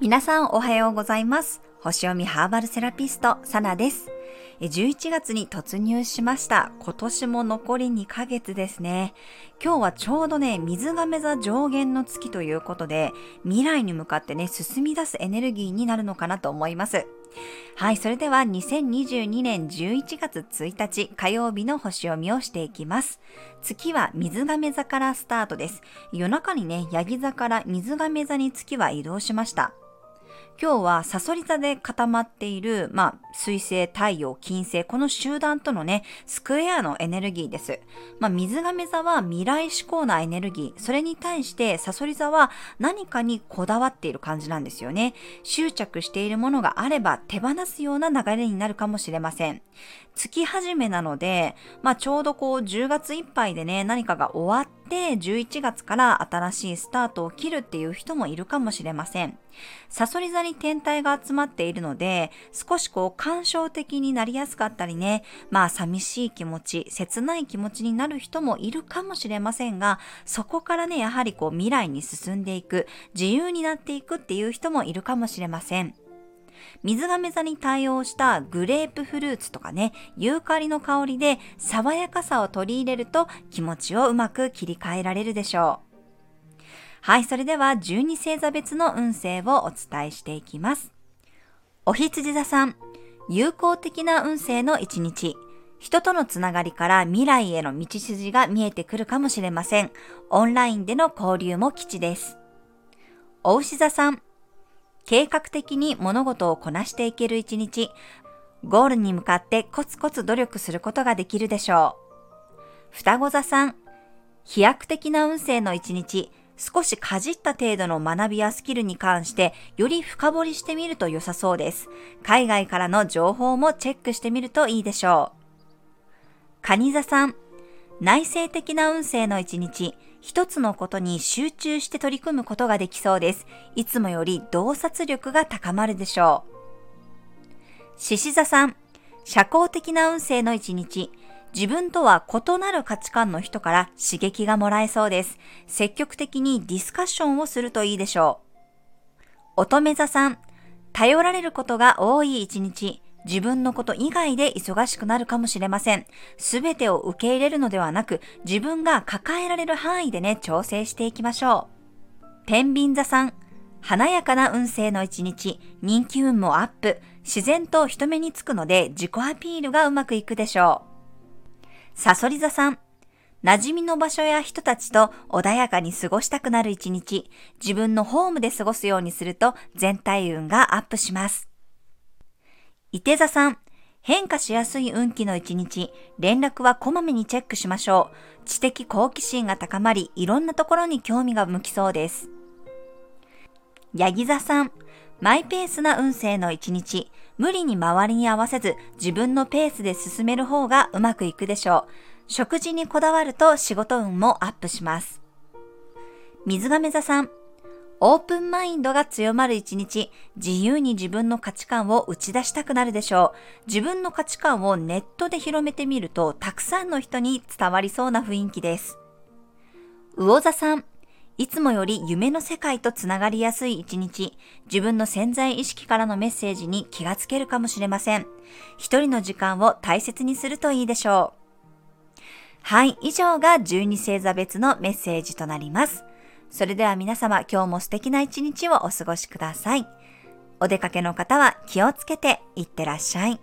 皆さんおはようございます。星読みハーバルセラピスト、サナです。11月に突入しました。今年も残り2ヶ月ですね。今日はちょうどね、水亀座上限の月ということで、未来に向かってね、進み出すエネルギーになるのかなと思います。はい、それでは2022年11月1日火曜日の星読みをしていきます。月は水亀座からスタートです。夜中にね、ヤギ座から水亀座に月は移動しました。今日はサソリ座で固まっている、まあ、水星、太陽、金星、この集団とのね、スクエアのエネルギーです。まあ、水亀座は未来志向なエネルギー。それに対してサソリ座は何かにこだわっている感じなんですよね。執着しているものがあれば手放すような流れになるかもしれません。月始めなので、まあ、ちょうどこう10月いっぱいでね、何かが終わって11月から新しいスタートを切るっていう人もいるかもしれません。サソリ座に天体が集まっているので、少しこう感傷的になりやすかったりね、まあ寂しい気持ち、切ない気持ちになる人もいるかもしれませんが、そこからね、やはりこう未来に進んでいく、自由になっていくっていう人もいるかもしれません。水亀座に対応したグレープフルーツとかね、ユーカリの香りで爽やかさを取り入れると気持ちをうまく切り替えられるでしょう。はい、それでは12星座別の運勢をお伝えしていきます。お羊座さん、友好的な運勢の一日。人とのつながりから未来への道筋が見えてくるかもしれません。オンラインでの交流も基地です。お牛座さん、計画的に物事をこなしていける一日、ゴールに向かってコツコツ努力することができるでしょう。双子座さん、飛躍的な運勢の一日、少しかじった程度の学びやスキルに関してより深掘りしてみると良さそうです。海外からの情報もチェックしてみるといいでしょう。蟹座さん、内省的な運勢の一日、一つのことに集中して取り組むことができそうです。いつもより洞察力が高まるでしょう。獅子座さん、社交的な運勢の一日、自分とは異なる価値観の人から刺激がもらえそうです。積極的にディスカッションをするといいでしょう。乙女座さん、頼られることが多い一日、自分のこと以外で忙しくなるかもしれません。すべてを受け入れるのではなく、自分が抱えられる範囲でね、調整していきましょう。天秤座さん、華やかな運勢の一日、人気運もアップ、自然と人目につくので自己アピールがうまくいくでしょう。サソリ座さん、馴染みの場所や人たちと穏やかに過ごしたくなる一日、自分のホームで過ごすようにすると全体運がアップします。伊手座さん、変化しやすい運気の一日、連絡はこまめにチェックしましょう。知的好奇心が高まり、いろんなところに興味が向きそうです。ヤギ座さん、マイペースな運勢の一日、無理に周りに合わせず、自分のペースで進める方がうまくいくでしょう。食事にこだわると仕事運もアップします。水亀座さん、オープンマインドが強まる一日、自由に自分の価値観を打ち出したくなるでしょう。自分の価値観をネットで広めてみると、たくさんの人に伝わりそうな雰囲気です。魚座さん、いつもより夢の世界とつながりやすい一日、自分の潜在意識からのメッセージに気がつけるかもしれません。一人の時間を大切にするといいでしょう。はい、以上が12星座別のメッセージとなります。それでは皆様今日も素敵な一日をお過ごしください。お出かけの方は気をつけていってらっしゃい。